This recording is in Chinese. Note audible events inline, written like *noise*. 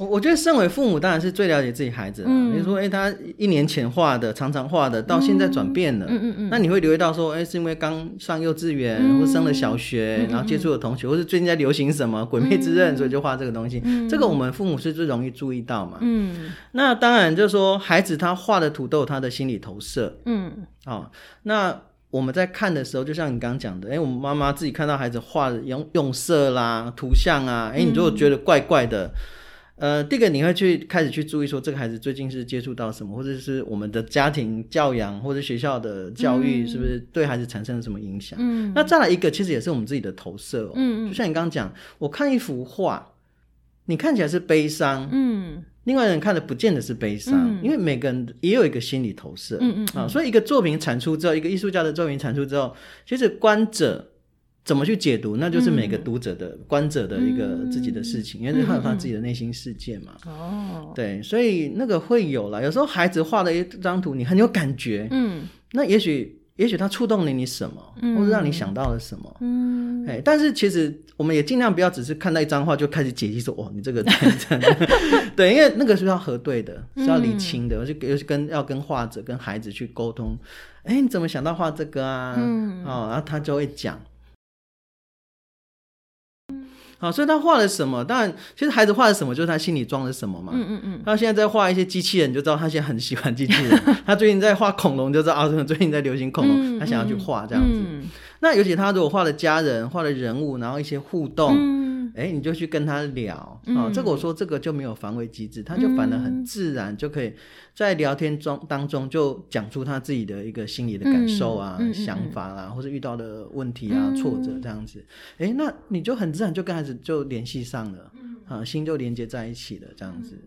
我我觉得身为父母当然是最了解自己孩子的。嗯你说，哎、他一年前画的，常常画的，到现在转变了，嗯嗯嗯那你会留意到说，哎、是因为刚上幼稚园、嗯或升了小学，然后接触了同学，或是最近在流行什么《鬼灭之刃》，所以就画这个东西。这个我们父母是最容易注意到嘛。嗯那当然就是说，孩子他画的土豆他的心理投射。嗯哦，那我们在看的时候，就像你刚刚讲的，哎、我们妈妈自己看到孩子画的用用色啦、图像啊，哎、你如果觉得怪怪的，呃，第一个你会去开始去注意说，这个孩子最近是接触到什么，或者是我们的家庭教养或者学校的教育，是不是对孩子产生了什么影响？嗯那再来一个，其实也是我们自己的投射哦。嗯就像你刚刚讲，我看一幅画，你看起来是悲伤，嗯另外人看的不见得是悲伤，嗯因为每个人也有一个心理投射。嗯嗯啊，所以一个作品产出之后，一个艺术家的作品产出之后，其实观者怎么去解读，那就是每个读者的、观者的一个自己的事情，因为他有他自己的内心世界嘛。哦对，所以那个会有啦。有时候孩子画的一张图，你很有感觉，嗯那也许也许他触动了你什么，或者让你想到了什么。嗯哎，但是其实我们也尽量不要只是看到一张画就开始解析说，哦，你这个 *laughs* *laughs* 对，因为那个是要核对的，是要理清的，而且尤其跟要跟画者、跟孩子去沟通。哎，你怎么想到画这个啊？嗯哦，然后他就会讲。好，所以他画了什么？当然，其实孩子画了什么，就是他心里装了什么嘛。嗯嗯嗯他现在在画一些机器人，你就知道他现在很喜欢机器人。*laughs* 他最近在画恐龙，就知道啊，最近在流行恐龙，嗯他想要去画这样子。嗯那尤其他如果画了家人、画了人物，然后一些互动，嗯。哎、你就去跟他聊啊、嗯这个我说这个就没有防卫机制，他就反而很自然，就可以在聊天中当中就讲出他自己的一个心理的感受啊、想法啦、或者遇到的问题啊、挫折这样子。哎、那你就很自然就跟孩子就联系上了，啊，心就连接在一起了，这样子。